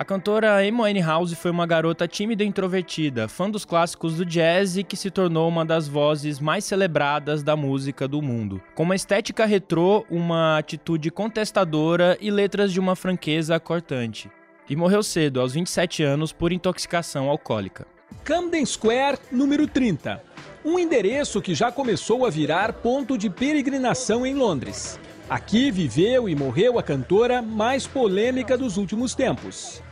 A cantora Amy Winehouse foi uma garota tímida e introvertida, fã dos clássicos do jazz e que se tornou uma das vozes mais celebradas da música do mundo. Com uma estética retrô, uma atitude contestadora e letras de uma franqueza cortante. E morreu cedo, aos 27 anos, por intoxicação alcoólica. Camden Square, número 30. Um endereço que já começou a virar ponto de peregrinação em Londres. Aqui viveu e morreu a cantora mais polêmica dos últimos tempos.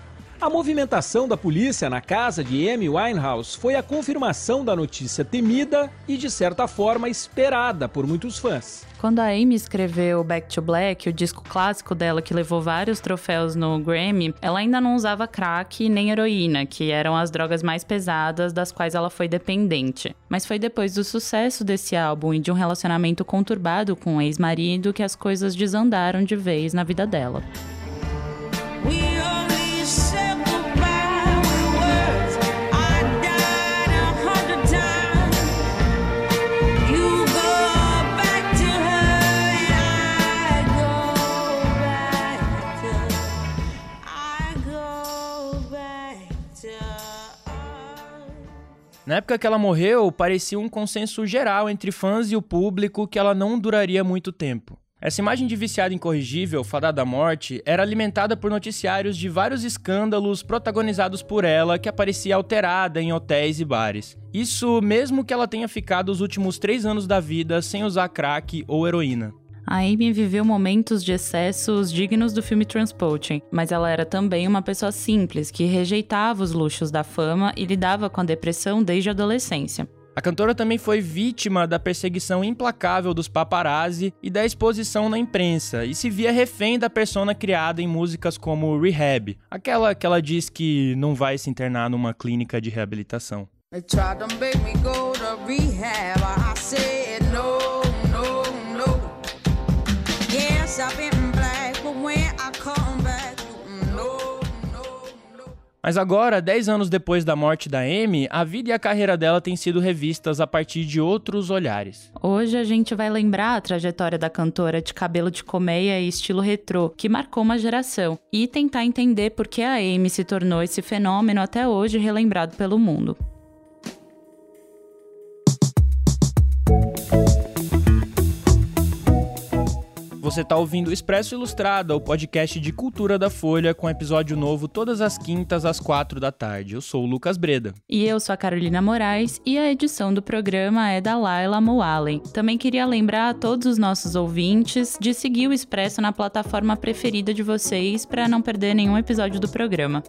A movimentação da polícia na casa de Amy Winehouse foi a confirmação da notícia temida e, de certa forma, esperada por muitos fãs. Quando a Amy escreveu Back to Black, o disco clássico dela que levou vários troféus no Grammy, ela ainda não usava crack nem heroína, que eram as drogas mais pesadas das quais ela foi dependente. Mas foi depois do sucesso desse álbum e de um relacionamento conturbado com o ex-marido que as coisas desandaram de vez na vida dela. Na época que ela morreu, parecia um consenso geral entre fãs e o público que ela não duraria muito tempo. Essa imagem de viciada incorrigível, fadada à morte, era alimentada por noticiários de vários escândalos protagonizados por ela que aparecia alterada em hotéis e bares. Isso mesmo que ela tenha ficado os últimos três anos da vida sem usar crack ou heroína. A Amy viveu momentos de excessos dignos do filme Transporting, mas ela era também uma pessoa simples que rejeitava os luxos da fama e lidava com a depressão desde a adolescência. A cantora também foi vítima da perseguição implacável dos paparazzi e da exposição na imprensa, e se via refém da persona criada em músicas como Rehab, aquela que ela diz que não vai se internar numa clínica de reabilitação. Mas agora, 10 anos depois da morte da Amy, a vida e a carreira dela têm sido revistas a partir de outros olhares. Hoje a gente vai lembrar a trajetória da cantora de cabelo de colmeia e estilo retrô, que marcou uma geração, e tentar entender por que a Amy se tornou esse fenômeno até hoje relembrado pelo mundo. Você está ouvindo Expresso Ilustrada, o podcast de cultura da Folha, com episódio novo todas as quintas às quatro da tarde. Eu sou o Lucas Breda. E eu sou a Carolina Moraes e a edição do programa é da Laila Moalen. Também queria lembrar a todos os nossos ouvintes de seguir o Expresso na plataforma preferida de vocês para não perder nenhum episódio do programa.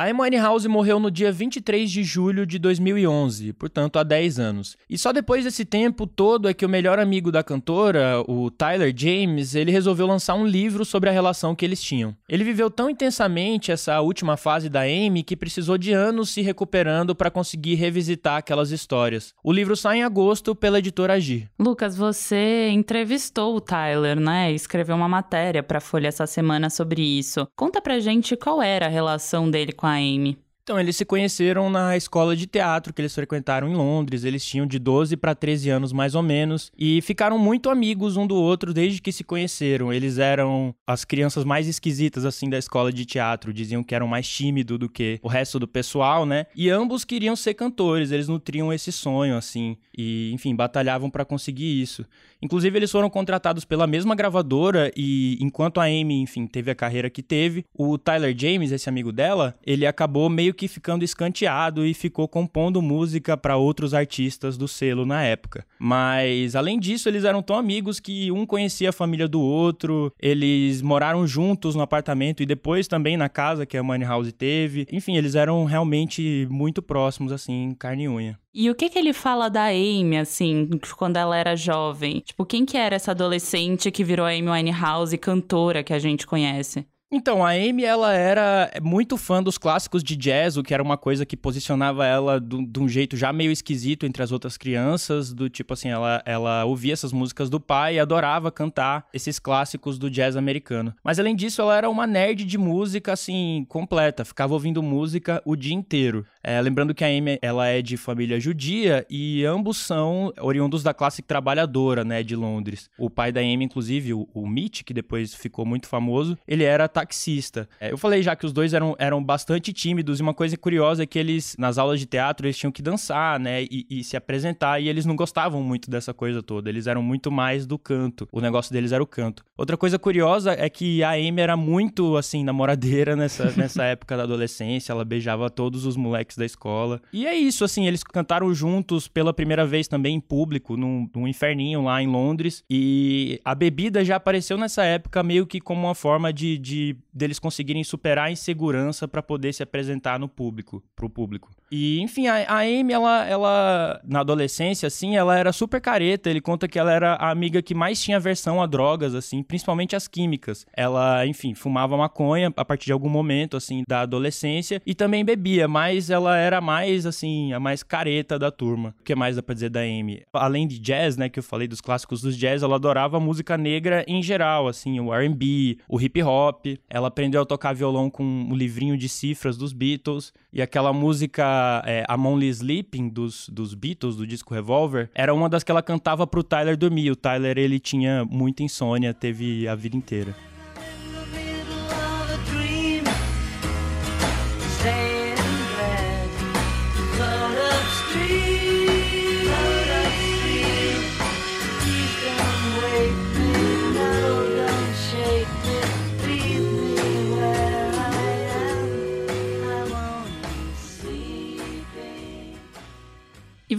A Amy House morreu no dia 23 de julho de 2011, portanto há 10 anos. E só depois desse tempo todo é que o melhor amigo da cantora, o Tyler James, ele resolveu lançar um livro sobre a relação que eles tinham. Ele viveu tão intensamente essa última fase da Amy que precisou de anos se recuperando para conseguir revisitar aquelas histórias. O livro sai em agosto pela editora Agir. Lucas, você entrevistou o Tyler, né? Escreveu uma matéria para Folha essa semana sobre isso. Conta pra gente qual era a relação dele com a Amy. Então, eles se conheceram na escola de teatro que eles frequentaram em Londres. Eles tinham de 12 para 13 anos, mais ou menos, e ficaram muito amigos um do outro desde que se conheceram. Eles eram as crianças mais esquisitas, assim, da escola de teatro. Diziam que eram mais tímidos do que o resto do pessoal, né? E ambos queriam ser cantores, eles nutriam esse sonho, assim, e, enfim, batalhavam para conseguir isso. Inclusive, eles foram contratados pela mesma gravadora e, enquanto a Amy, enfim, teve a carreira que teve, o Tyler James, esse amigo dela, ele acabou meio que ficando escanteado e ficou compondo música para outros artistas do selo na época. Mas, além disso, eles eram tão amigos que um conhecia a família do outro, eles moraram juntos no apartamento e depois também na casa que a Money House teve. Enfim, eles eram realmente muito próximos, assim, carne e unha. E o que que ele fala da Amy, assim, quando ela era jovem? Tipo, quem que era essa adolescente que virou a Amy Winehouse, cantora que a gente conhece? Então, a Amy, ela era muito fã dos clássicos de jazz, o que era uma coisa que posicionava ela de um jeito já meio esquisito entre as outras crianças, do tipo assim, ela, ela ouvia essas músicas do pai e adorava cantar esses clássicos do jazz americano. Mas além disso, ela era uma nerd de música, assim, completa, ficava ouvindo música o dia inteiro. É, lembrando que a Amy, ela é de família judia e ambos são oriundos da classe trabalhadora, né, de Londres. O pai da Amy, inclusive, o, o Mitch, que depois ficou muito famoso, ele era taxista. É, eu falei já que os dois eram, eram bastante tímidos e uma coisa curiosa é que eles, nas aulas de teatro, eles tinham que dançar, né, e, e se apresentar e eles não gostavam muito dessa coisa toda. Eles eram muito mais do canto. O negócio deles era o canto. Outra coisa curiosa é que a Amy era muito, assim, namoradeira nessa, nessa época da adolescência. Ela beijava todos os moleques da escola. E é isso, assim, eles cantaram juntos pela primeira vez também em público, num, num inferninho lá em Londres. E a bebida já apareceu nessa época meio que como uma forma de, de deles conseguirem superar a insegurança para poder se apresentar no público, pro público. E, enfim, a, a Amy, ela, ela, na adolescência, assim, ela era super careta. Ele conta que ela era a amiga que mais tinha aversão a drogas, assim, principalmente as químicas. Ela, enfim, fumava maconha a partir de algum momento, assim, da adolescência e também bebia, mas ela era mais, assim, a mais careta da turma. O que mais dá pra dizer da Amy? Além de jazz, né, que eu falei dos clássicos dos jazz, ela adorava música negra em geral, assim, o R&B, o hip hop. Ela aprendeu a tocar violão com o livrinho de cifras dos Beatles e aquela música é, I'm Only Sleeping dos, dos Beatles, do disco Revolver, era uma das que ela cantava pro Tyler dormir. O Tyler, ele tinha muita insônia, teve a vida inteira.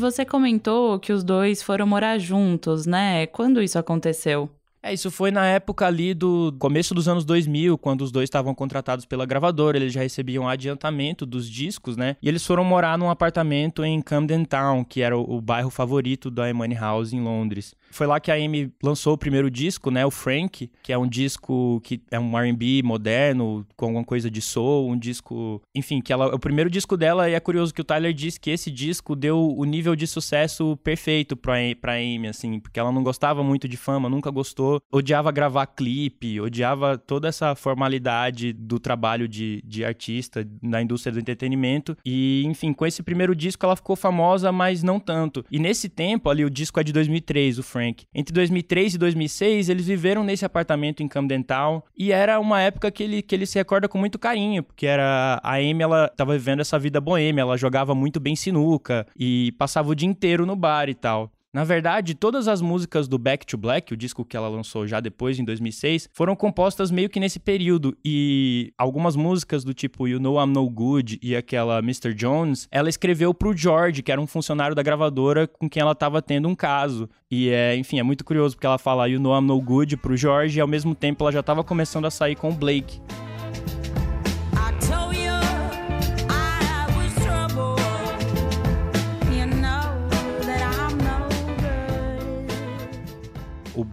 Você comentou que os dois foram morar juntos, né? Quando isso aconteceu? É, isso foi na época ali do começo dos anos 2000, quando os dois estavam contratados pela gravadora, eles já recebiam adiantamento dos discos, né? E eles foram morar num apartamento em Camden Town, que era o, o bairro favorito da Money House em Londres. Foi lá que a Amy lançou o primeiro disco, né? O Frank, que é um disco que é um R&B moderno, com alguma coisa de soul, um disco... Enfim, que ela, o primeiro disco dela, e é curioso que o Tyler disse que esse disco deu o nível de sucesso perfeito pra, pra Amy, assim, porque ela não gostava muito de fama, nunca gostou odiava gravar clipe, odiava toda essa formalidade do trabalho de, de artista na indústria do entretenimento. E, enfim, com esse primeiro disco ela ficou famosa, mas não tanto. E nesse tempo, ali, o disco é de 2003, o Frank. Entre 2003 e 2006, eles viveram nesse apartamento em Camden Town. E era uma época que ele, que ele se recorda com muito carinho, porque era a Amy, ela tava vivendo essa vida boêmia, ela jogava muito bem sinuca e passava o dia inteiro no bar e tal. Na verdade, todas as músicas do Back to Black, o disco que ela lançou já depois, em 2006, foram compostas meio que nesse período. E algumas músicas do tipo You Know I'm No Good e aquela Mr. Jones, ela escreveu pro George, que era um funcionário da gravadora com quem ela estava tendo um caso. E é, enfim, é muito curioso porque ela fala You Know I'm No Good pro George e ao mesmo tempo ela já estava começando a sair com o Blake.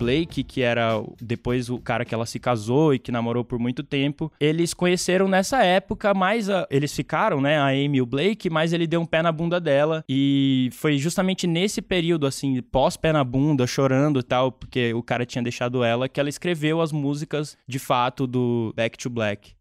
Blake, que era depois o cara que ela se casou e que namorou por muito tempo, eles conheceram nessa época, mas a, eles ficaram, né, a Amy e o Blake, mas ele deu um pé na bunda dela e foi justamente nesse período, assim, pós pé na bunda, chorando e tal, porque o cara tinha deixado ela, que ela escreveu as músicas de fato do Back to Black.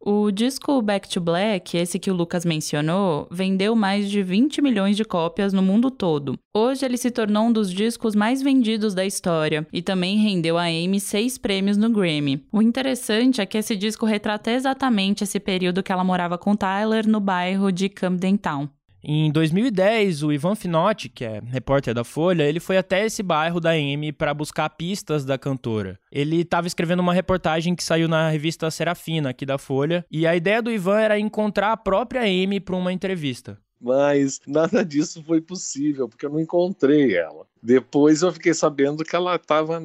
O disco Back to Black, esse que o Lucas mencionou, vendeu mais de 20 milhões de cópias no mundo todo. Hoje ele se tornou um dos discos mais vendidos da história e também rendeu a Amy seis prêmios no Grammy. O interessante é que esse disco retrata exatamente esse período que ela morava com Tyler no bairro de Camden Town. Em 2010, o Ivan Finotti, que é repórter da Folha, ele foi até esse bairro da Amy para buscar pistas da cantora. Ele estava escrevendo uma reportagem que saiu na revista Serafina, aqui da Folha, e a ideia do Ivan era encontrar a própria Amy para uma entrevista. Mas nada disso foi possível, porque eu não encontrei ela. Depois eu fiquei sabendo que ela estava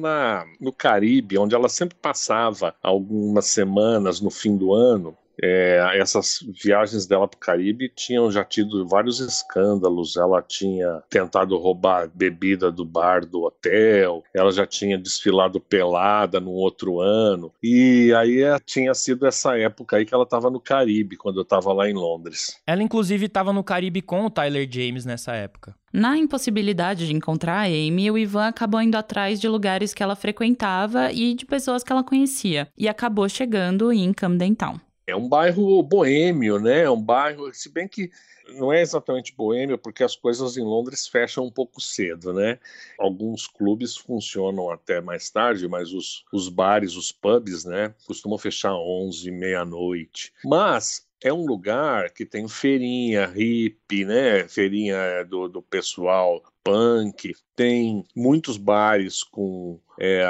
no Caribe, onde ela sempre passava algumas semanas no fim do ano, é, essas viagens dela para o Caribe tinham já tido vários escândalos. Ela tinha tentado roubar bebida do bar do hotel, ela já tinha desfilado pelada no outro ano. E aí é, tinha sido essa época aí que ela estava no Caribe, quando eu estava lá em Londres. Ela, inclusive, estava no Caribe com o Tyler James nessa época. Na impossibilidade de encontrar a Amy, o Ivan acabou indo atrás de lugares que ela frequentava e de pessoas que ela conhecia, e acabou chegando em Camden Town. É um bairro boêmio, né? É um bairro, se bem que não é exatamente boêmio, porque as coisas em Londres fecham um pouco cedo, né? Alguns clubes funcionam até mais tarde, mas os, os bares, os pubs, né, costumam fechar 11, meia-noite. Mas é um lugar que tem feirinha hippie, né? Feirinha do, do pessoal punk, tem muitos bares com, é,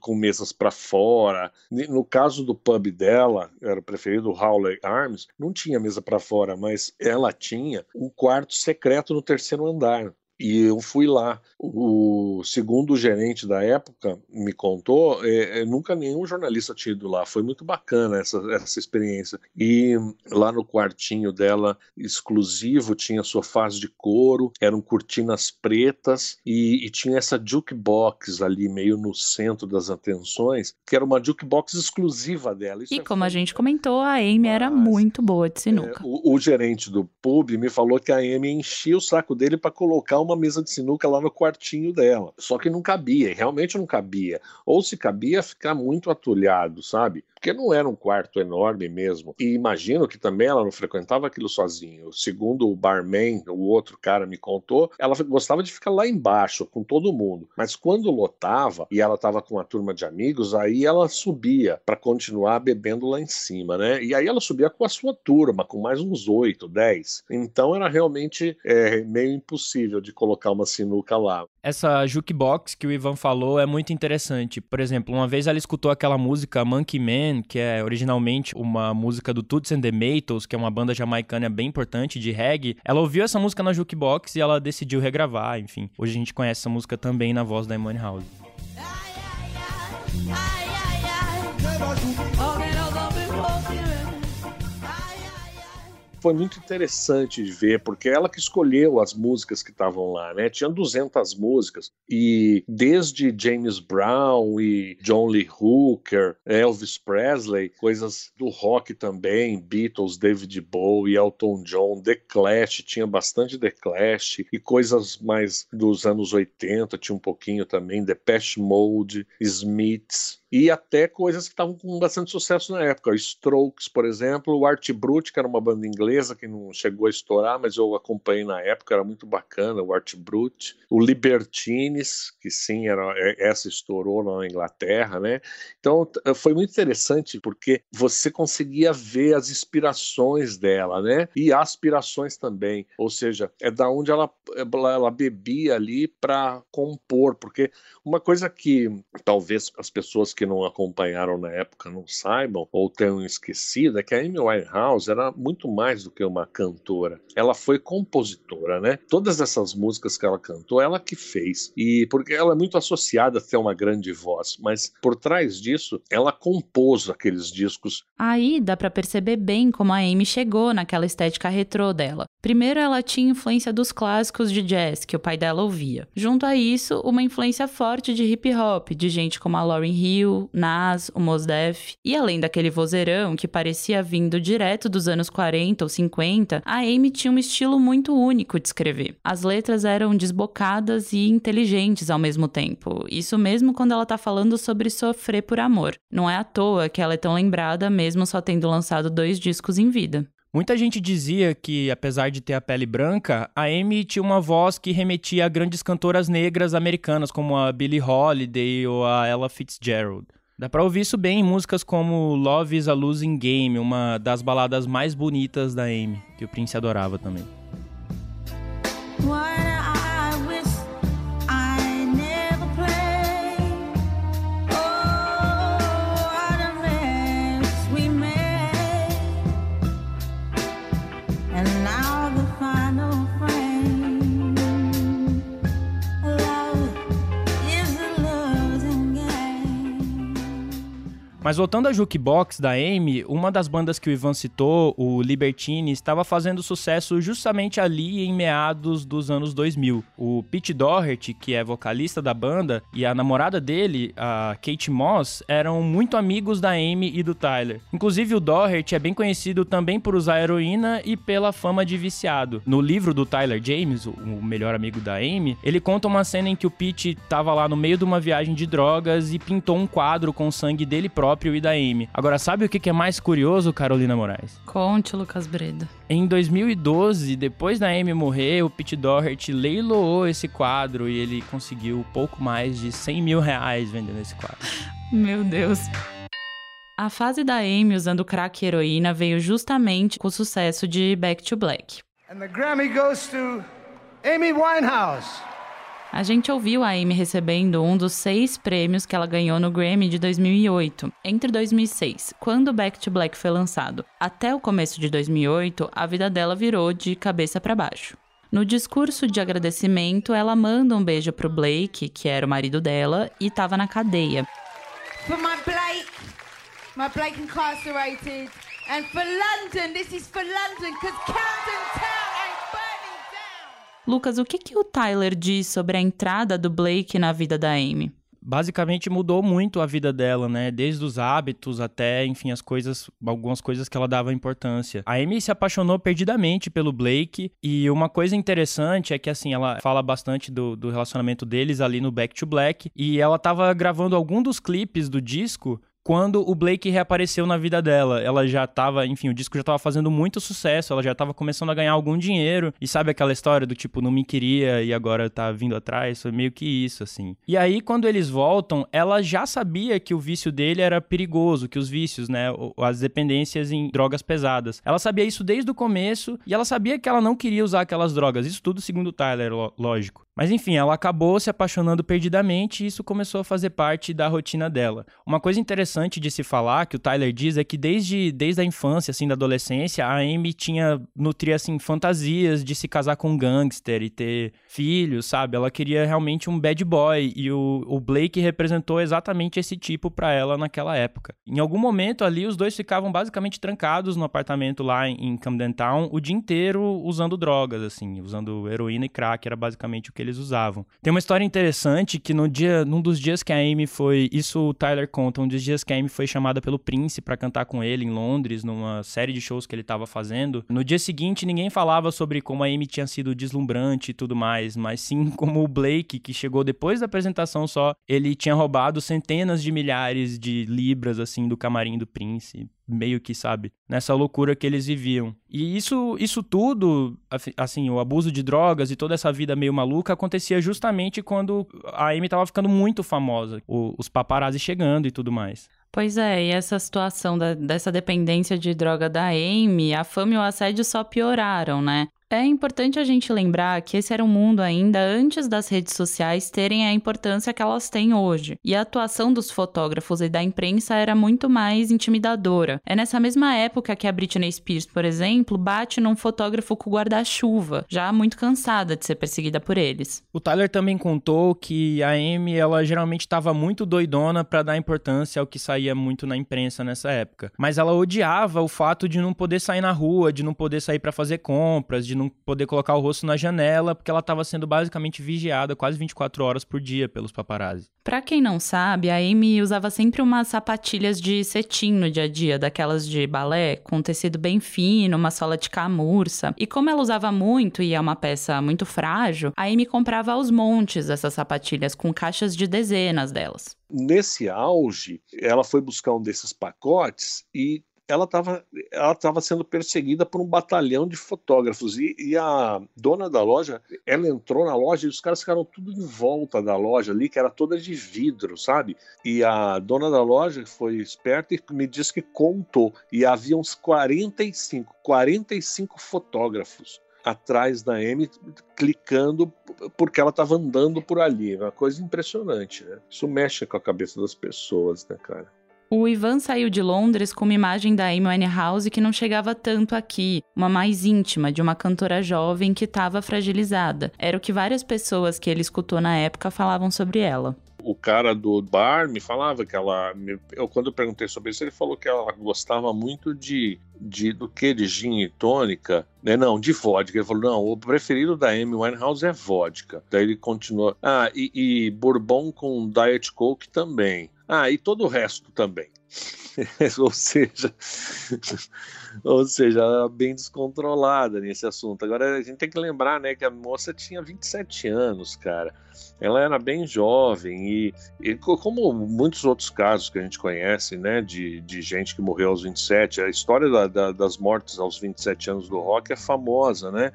com mesas para fora. No caso do pub dela, era o preferido Howley Arms, não tinha mesa para fora, mas ela tinha um quarto secreto no terceiro andar. E eu fui lá. O segundo gerente da época me contou, é, é, nunca nenhum jornalista tinha ido lá. Foi muito bacana essa, essa experiência. E lá no quartinho dela, exclusivo, tinha sofás de couro, eram cortinas pretas e, e tinha essa jukebox ali, meio no centro das atenções, que era uma jukebox exclusiva dela. Isso e é como a gente comentou, a Amy era muito boa de sinuca. É, o, o gerente do pub me falou que a Amy enchia o saco dele para colocar uma mesa de sinuca lá no quartinho dela. Só que não cabia, realmente não cabia. Ou se cabia, ficar muito atulhado, sabe? porque não era um quarto enorme mesmo. E imagino que também ela não frequentava aquilo sozinho. Segundo o barman, o outro cara me contou, ela gostava de ficar lá embaixo com todo mundo. Mas quando lotava e ela estava com uma turma de amigos, aí ela subia para continuar bebendo lá em cima, né? E aí ela subia com a sua turma, com mais uns oito, dez. Então era realmente é, meio impossível de colocar uma sinuca lá. Essa jukebox que o Ivan falou é muito interessante. Por exemplo, uma vez ela escutou aquela música Monkey Man que é originalmente uma música do Toots and the Maytals, que é uma banda jamaicana bem importante de reggae. Ela ouviu essa música na jukebox e ela decidiu regravar, enfim. Hoje a gente conhece essa música também na voz da Emily House. Ai, ai, ai, foi muito interessante de ver, porque ela que escolheu as músicas que estavam lá, né? Tinha 200 músicas e desde James Brown e John Lee Hooker, Elvis Presley, coisas do rock também, Beatles, David Bowie, Elton John, The Clash, tinha bastante The Clash e coisas mais dos anos 80, tinha um pouquinho também, Depeche Mode, Smiths, e até coisas que estavam com bastante sucesso na época. Strokes, por exemplo, o Art Brut, que era uma banda inglesa que não chegou a estourar, mas eu acompanhei na época, era muito bacana, o Art Brut. O Libertines, que sim, era, é, essa estourou na Inglaterra, né? Então foi muito interessante porque você conseguia ver as inspirações dela, né? E aspirações também, ou seja, é da onde ela, ela bebia ali para compor, porque uma coisa que talvez as pessoas que que não acompanharam na época não saibam ou tenham esquecido é que a Amy Winehouse era muito mais do que uma cantora. Ela foi compositora, né? Todas essas músicas que ela cantou, ela que fez. E porque ela é muito associada a ter uma grande voz, mas por trás disso, ela compôs aqueles discos. Aí dá para perceber bem como a Amy chegou naquela estética retrô dela. Primeiro, ela tinha influência dos clássicos de jazz que o pai dela ouvia. Junto a isso, uma influência forte de hip hop, de gente como a Lauryn Hill, Nas, o Mos Def. E além daquele vozeirão que parecia vindo direto dos anos 40 ou 50, a Amy tinha um estilo muito único de escrever. As letras eram desbocadas e inteligentes ao mesmo tempo. Isso mesmo quando ela tá falando sobre sofrer por amor. Não é à toa que ela é tão lembrada mesmo só tendo lançado dois discos em vida. Muita gente dizia que, apesar de ter a pele branca, a Amy tinha uma voz que remetia a grandes cantoras negras americanas, como a Billie Holiday ou a Ella Fitzgerald. Dá pra ouvir isso bem em músicas como Love is a Losing Game, uma das baladas mais bonitas da Amy, que o Prince adorava também. Mas voltando à jukebox da Amy, uma das bandas que o Ivan citou, o Libertine, estava fazendo sucesso justamente ali em meados dos anos 2000. O Pete Doherty, que é vocalista da banda, e a namorada dele, a Kate Moss, eram muito amigos da Amy e do Tyler. Inclusive, o Doherty é bem conhecido também por usar heroína e pela fama de viciado. No livro do Tyler James, o melhor amigo da Amy, ele conta uma cena em que o Pete estava lá no meio de uma viagem de drogas e pintou um quadro com sangue dele próprio próprio e da Amy. Agora, sabe o que é mais curioso, Carolina Moraes? Conte, Lucas Breda. Em 2012, depois da Amy morrer, o Pete Doherty leiloou esse quadro e ele conseguiu pouco mais de 100 mil reais vendendo esse quadro. Meu Deus. A fase da Amy usando crack e heroína veio justamente com o sucesso de Back to Black. And the Grammy goes to Amy Winehouse. A gente ouviu a Amy recebendo um dos seis prêmios que ela ganhou no Grammy de 2008. Entre 2006, quando Back to Black foi lançado, até o começo de 2008, a vida dela virou de cabeça para baixo. No discurso de agradecimento, ela manda um beijo pro Blake, que era o marido dela, e estava na cadeia. For my Blake, my Blake incarcerated, and for London, this is for London, because Camden Town Lucas, o que, que o Tyler diz sobre a entrada do Blake na vida da Amy? basicamente mudou muito a vida dela, né? Desde os hábitos até, enfim, as coisas, algumas coisas que ela dava importância. A Amy se apaixonou perdidamente pelo Blake e uma coisa interessante é que, assim, ela fala bastante do, do relacionamento deles ali no Back to Black e ela tava gravando algum dos clipes do disco quando o Blake reapareceu na vida dela. Ela já tava, enfim, o disco já tava fazendo muito sucesso, ela já tava começando a ganhar algum dinheiro. E sabe aquela história do tipo, não me queria e agora tá vindo atrás? Foi meio que isso, assim. E aí, quando eles voltam, ela já sabia que o vício dele era perigoso, que os vícios, né, as dependências em drogas pesadas. Ela sabia isso desde o começo e ela sabia que ela não queria usar aquelas drogas. Isso tudo segundo o Tyler, lógico. Mas enfim, ela acabou se apaixonando perdidamente e isso começou a fazer parte da rotina dela. Uma coisa interessante de se falar, que o Tyler diz, é que desde, desde a infância, assim, da adolescência, a Amy tinha, nutria, assim, fantasias de se casar com um gangster e ter filhos, sabe? Ela queria realmente um bad boy e o, o Blake representou exatamente esse tipo para ela naquela época. Em algum momento ali, os dois ficavam basicamente trancados no apartamento lá em, em Camden Town o dia inteiro usando drogas, assim, usando heroína e crack, era basicamente o que eles usavam. Tem uma história interessante que no dia, num dos dias que a Amy foi, isso o Tyler conta, um dos dias que a Amy foi chamada pelo Prince para cantar com ele em Londres, numa série de shows que ele estava fazendo. No dia seguinte, ninguém falava sobre como a Amy tinha sido deslumbrante e tudo mais, mas sim como o Blake, que chegou depois da apresentação só, ele tinha roubado centenas de milhares de libras assim do camarim do Prince meio que, sabe, nessa loucura que eles viviam. E isso, isso tudo, assim, o abuso de drogas e toda essa vida meio maluca acontecia justamente quando a Amy tava ficando muito famosa, o, os paparazzi chegando e tudo mais. Pois é, e essa situação da, dessa dependência de droga da Amy, a fama e o assédio só pioraram, né? É importante a gente lembrar que esse era um mundo ainda antes das redes sociais terem a importância que elas têm hoje. E a atuação dos fotógrafos e da imprensa era muito mais intimidadora. É nessa mesma época que a Britney Spears, por exemplo, bate num fotógrafo com guarda-chuva, já muito cansada de ser perseguida por eles. O Tyler também contou que a Amy, ela geralmente estava muito doidona para dar importância ao que saía muito na imprensa nessa época. Mas ela odiava o fato de não poder sair na rua, de não poder sair para fazer compras, de não poder colocar o rosto na janela, porque ela estava sendo basicamente vigiada quase 24 horas por dia pelos paparazzi. Pra quem não sabe, a Amy usava sempre umas sapatilhas de cetim no dia a dia, daquelas de balé, com tecido bem fino, uma sola de camurça. E como ela usava muito e é uma peça muito frágil, a Amy comprava aos montes essas sapatilhas, com caixas de dezenas delas. Nesse auge, ela foi buscar um desses pacotes e ela estava ela tava sendo perseguida por um batalhão de fotógrafos. E, e, a dona da loja ela entrou na loja e os caras ficaram tudo em volta da loja ali que era toda de vidro sabe? E a dona da loja foi esperta e me disse que contou. E havia uns 45 45 fotógrafos atrás da Amy clicando porque ela estava andando por ali. Uma coisa impressionante né? isso mexe com a cabeça das pessoas né cara o Ivan saiu de Londres com uma imagem da Amy Winehouse que não chegava tanto aqui, uma mais íntima, de uma cantora jovem que estava fragilizada. Era o que várias pessoas que ele escutou na época falavam sobre ela o cara do bar me falava que ela. Eu, quando eu perguntei sobre isso, ele falou que ela gostava muito de. de do que? De gin e tônica? Né? Não, de vodka. Ele falou: não, o preferido da Amy Winehouse é vodka. Daí ele continuou: ah, e, e bourbon com Diet Coke também. Ah, e todo o resto também. ou seja, ou seja, bem descontrolada nesse assunto. Agora a gente tem que lembrar, né, que a moça tinha 27 anos, cara. Ela era bem jovem e, e como muitos outros casos que a gente conhece, né, de, de gente que morreu aos 27, a história da, da, das mortes aos 27 anos do rock é famosa, né?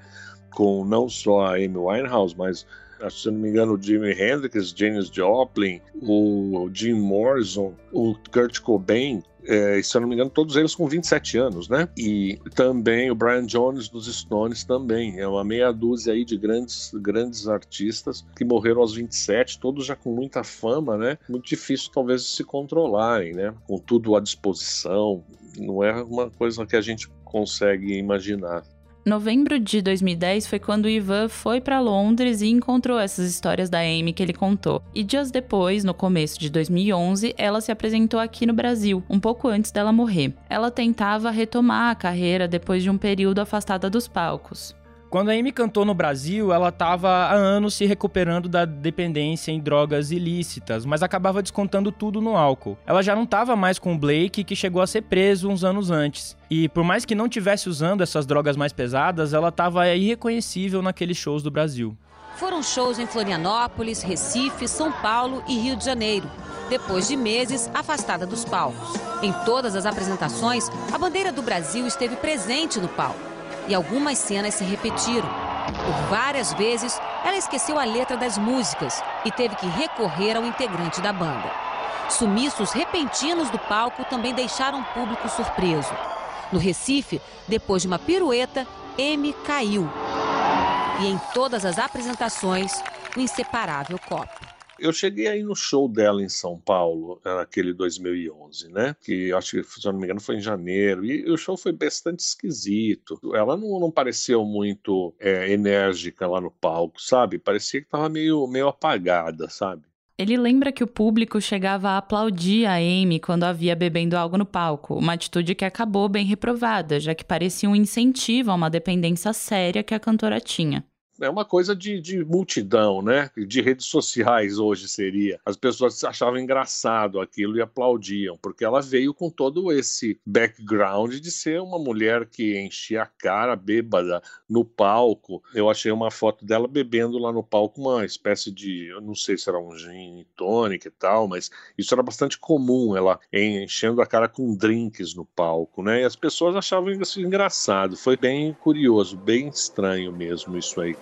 Com não só a Amy Winehouse, mas se não me engano, o Jimi Hendrix, Janis Joplin, o Jim Morrison, o Kurt Cobain, é, se eu não me engano, todos eles com 27 anos, né? E também o Brian Jones dos Stones também. É uma meia dúzia aí de grandes, grandes artistas que morreram aos 27, todos já com muita fama, né? Muito difícil talvez se controlarem, né? Com tudo à disposição. Não é uma coisa que a gente consegue imaginar. Novembro de 2010 foi quando o Ivan foi para Londres e encontrou essas histórias da Amy que ele contou. E dias depois, no começo de 2011, ela se apresentou aqui no Brasil, um pouco antes dela morrer. Ela tentava retomar a carreira depois de um período afastada dos palcos. Quando a Amy cantou no Brasil, ela estava há anos se recuperando da dependência em drogas ilícitas, mas acabava descontando tudo no álcool. Ela já não estava mais com o Blake, que chegou a ser preso uns anos antes. E por mais que não tivesse usando essas drogas mais pesadas, ela estava irreconhecível naqueles shows do Brasil. Foram shows em Florianópolis, Recife, São Paulo e Rio de Janeiro. Depois de meses afastada dos palcos. Em todas as apresentações, a bandeira do Brasil esteve presente no palco e algumas cenas se repetiram. Por várias vezes, ela esqueceu a letra das músicas e teve que recorrer ao integrante da banda. Sumiços repentinos do palco também deixaram o público surpreso. No Recife, depois de uma pirueta, M caiu. E em todas as apresentações, o inseparável copo. Eu cheguei aí no show dela em São Paulo, aquele 2011, né? Que acho que, se eu não me engano, foi em janeiro. E o show foi bastante esquisito. Ela não, não pareceu muito é, enérgica lá no palco, sabe? Parecia que tava meio, meio apagada, sabe? Ele lembra que o público chegava a aplaudir a Amy quando havia bebendo algo no palco, uma atitude que acabou bem reprovada, já que parecia um incentivo a uma dependência séria que a cantora tinha é uma coisa de, de, multidão, né? De redes sociais hoje seria. As pessoas achavam engraçado aquilo e aplaudiam, porque ela veio com todo esse background de ser uma mulher que enchia a cara bêbada no palco. Eu achei uma foto dela bebendo lá no palco uma espécie de, eu não sei se era um gin tônica e tal, mas isso era bastante comum, ela enchendo a cara com drinks no palco, né? E as pessoas achavam isso engraçado. Foi bem curioso, bem estranho mesmo isso aí.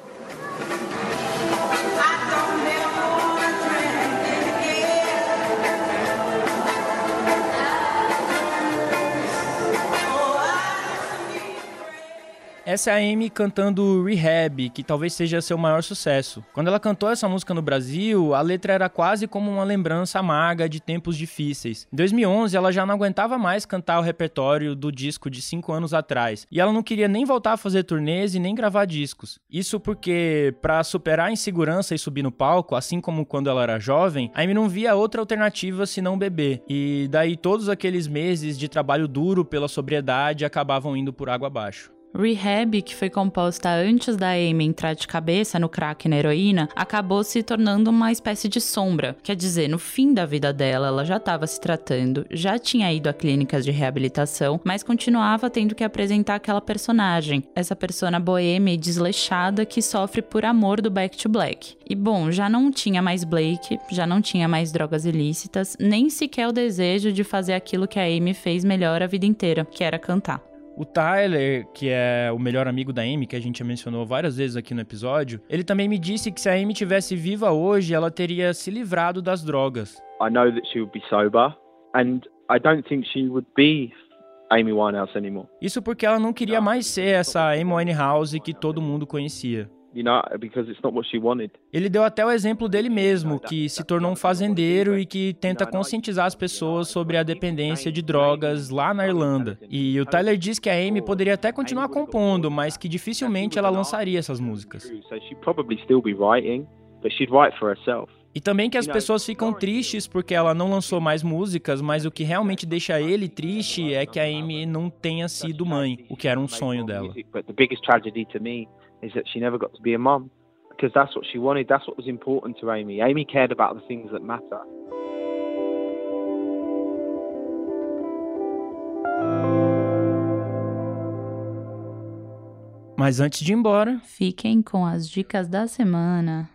Essa é a Amy cantando Rehab, que talvez seja seu maior sucesso. Quando ela cantou essa música no Brasil, a letra era quase como uma lembrança amarga de tempos difíceis. Em 2011, ela já não aguentava mais cantar o repertório do disco de 5 anos atrás, e ela não queria nem voltar a fazer turnês e nem gravar discos. Isso porque, para superar a insegurança e subir no palco, assim como quando ela era jovem, a Amy não via outra alternativa senão beber. E daí todos aqueles meses de trabalho duro pela sobriedade acabavam indo por água abaixo. Rehab, que foi composta antes da Amy entrar de cabeça no crack e na heroína, acabou se tornando uma espécie de sombra. Quer dizer, no fim da vida dela, ela já estava se tratando, já tinha ido a clínicas de reabilitação, mas continuava tendo que apresentar aquela personagem, essa persona boêmia e desleixada que sofre por amor do Back to Black. E bom, já não tinha mais Blake, já não tinha mais drogas ilícitas, nem sequer o desejo de fazer aquilo que a Amy fez melhor a vida inteira, que era cantar. O Tyler, que é o melhor amigo da Amy, que a gente já mencionou várias vezes aqui no episódio, ele também me disse que se a Amy tivesse viva hoje, ela teria se livrado das drogas. I know that she would be sober and I don't think she would be Amy Winehouse anymore. Isso porque ela não queria mais ser essa Amy Winehouse que todo mundo conhecia. Ele deu até o exemplo dele mesmo, que se tornou um fazendeiro e que tenta conscientizar as pessoas sobre a dependência de drogas lá na Irlanda. E o Tyler diz que a Amy poderia até continuar compondo, mas que dificilmente ela lançaria essas músicas. E também que as pessoas ficam tristes porque ela não lançou mais músicas, mas o que realmente deixa ele triste é que a Amy não tenha sido mãe, o que era um sonho dela is that she never got to be a mom because that's what she wanted. That's what was important to Amy. Amy cared about the things that matter. Mas antes de ir embora, fiquem com as dicas da semana.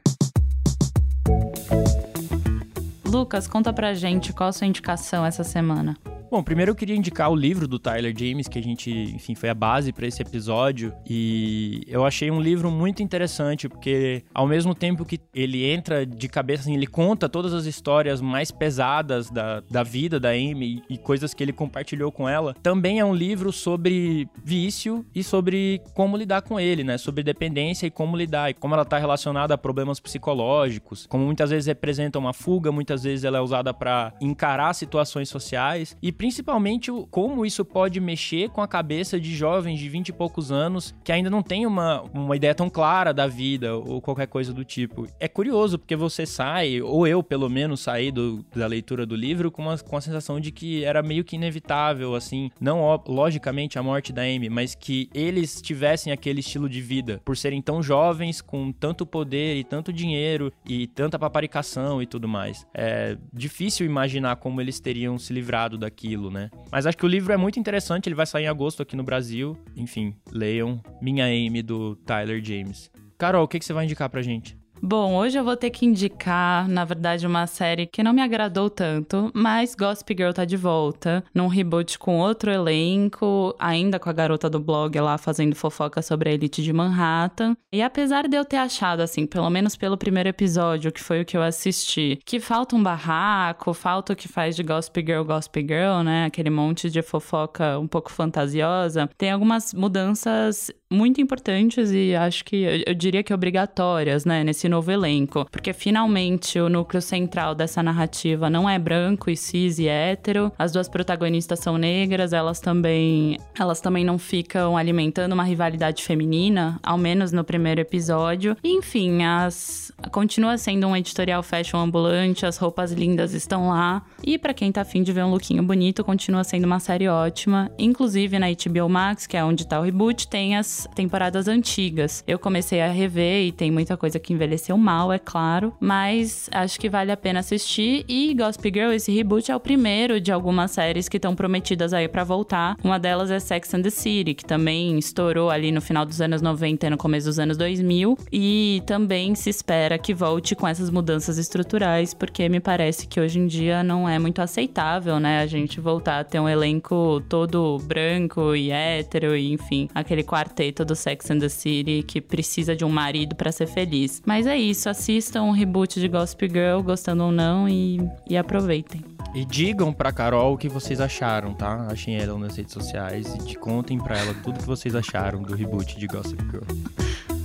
Lucas, conta pra gente qual a sua indicação essa semana. Bom, primeiro eu queria indicar o livro do Tyler James, que a gente, enfim, foi a base para esse episódio. E eu achei um livro muito interessante, porque ao mesmo tempo que ele entra de cabeça, assim, ele conta todas as histórias mais pesadas da, da vida da Amy e coisas que ele compartilhou com ela, também é um livro sobre vício e sobre como lidar com ele, né? Sobre dependência e como lidar, e como ela tá relacionada a problemas psicológicos, como muitas vezes representa uma fuga, muitas vezes ela é usada para encarar situações sociais. E principalmente como isso pode mexer com a cabeça de jovens de 20 e poucos anos que ainda não tem uma, uma ideia tão clara da vida ou qualquer coisa do tipo. É curioso porque você sai, ou eu pelo menos saí do, da leitura do livro com, uma, com a sensação de que era meio que inevitável, assim, não logicamente a morte da Amy, mas que eles tivessem aquele estilo de vida por serem tão jovens, com tanto poder e tanto dinheiro e tanta paparicação e tudo mais. É difícil imaginar como eles teriam se livrado daquilo aquilo, né? Mas acho que o livro é muito interessante, ele vai sair em agosto aqui no Brasil. Enfim, leiam Minha Amy do Tyler James. Carol, o que, que você vai indicar pra gente? Bom, hoje eu vou ter que indicar, na verdade, uma série que não me agradou tanto, mas Gossip Girl tá de volta, num reboot com outro elenco, ainda com a garota do blog lá fazendo fofoca sobre a elite de Manhattan. E apesar de eu ter achado, assim, pelo menos pelo primeiro episódio, que foi o que eu assisti, que falta um barraco, falta o que faz de Gossip Girl Gossip Girl, né? Aquele monte de fofoca um pouco fantasiosa, tem algumas mudanças muito importantes e acho que eu, eu diria que obrigatórias, né, nesse novo elenco, porque finalmente o núcleo central dessa narrativa não é branco e cis e hétero. As duas protagonistas são negras, elas também, elas também não ficam alimentando uma rivalidade feminina, ao menos no primeiro episódio. Enfim, as continua sendo um editorial fashion ambulante, as roupas lindas estão lá. E para quem tá afim de ver um lookinho bonito, continua sendo uma série ótima. Inclusive na HBO Max, que é onde tá o reboot, tem as temporadas antigas. Eu comecei a rever e tem muita coisa que envelheceu mal, é claro, mas acho que vale a pena assistir. E Gossip Girl, esse reboot é o primeiro de algumas séries que estão prometidas aí para voltar. Uma delas é Sex and the City, que também estourou ali no final dos anos 90 e no começo dos anos 2000, e também se espera que volte com essas mudanças estruturais, porque me parece que hoje em dia não é muito aceitável, né, a gente voltar a ter um elenco todo branco e hétero e enfim, aquele quarteto do Sex and the City que precisa de um marido para ser feliz. Mas é isso, assistam um reboot de Gossip Girl, gostando ou não, e, e aproveitem. E digam pra Carol o que vocês acharam, tá? Achem ela nas redes sociais e contem pra ela tudo que vocês acharam do reboot de Gossip Girl.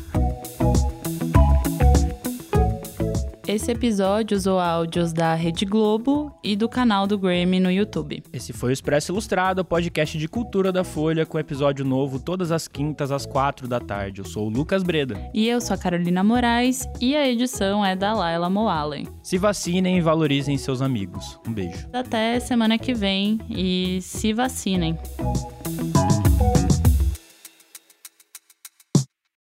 Esse episódio usou áudios da Rede Globo e do canal do Grammy no YouTube. Esse foi o Expresso Ilustrado, podcast de cultura da Folha, com episódio novo todas as quintas às quatro da tarde. Eu sou o Lucas Breda. E eu sou a Carolina Moraes e a edição é da Laila Moalen. Se vacinem e valorizem seus amigos. Um beijo. Até semana que vem e se vacinem.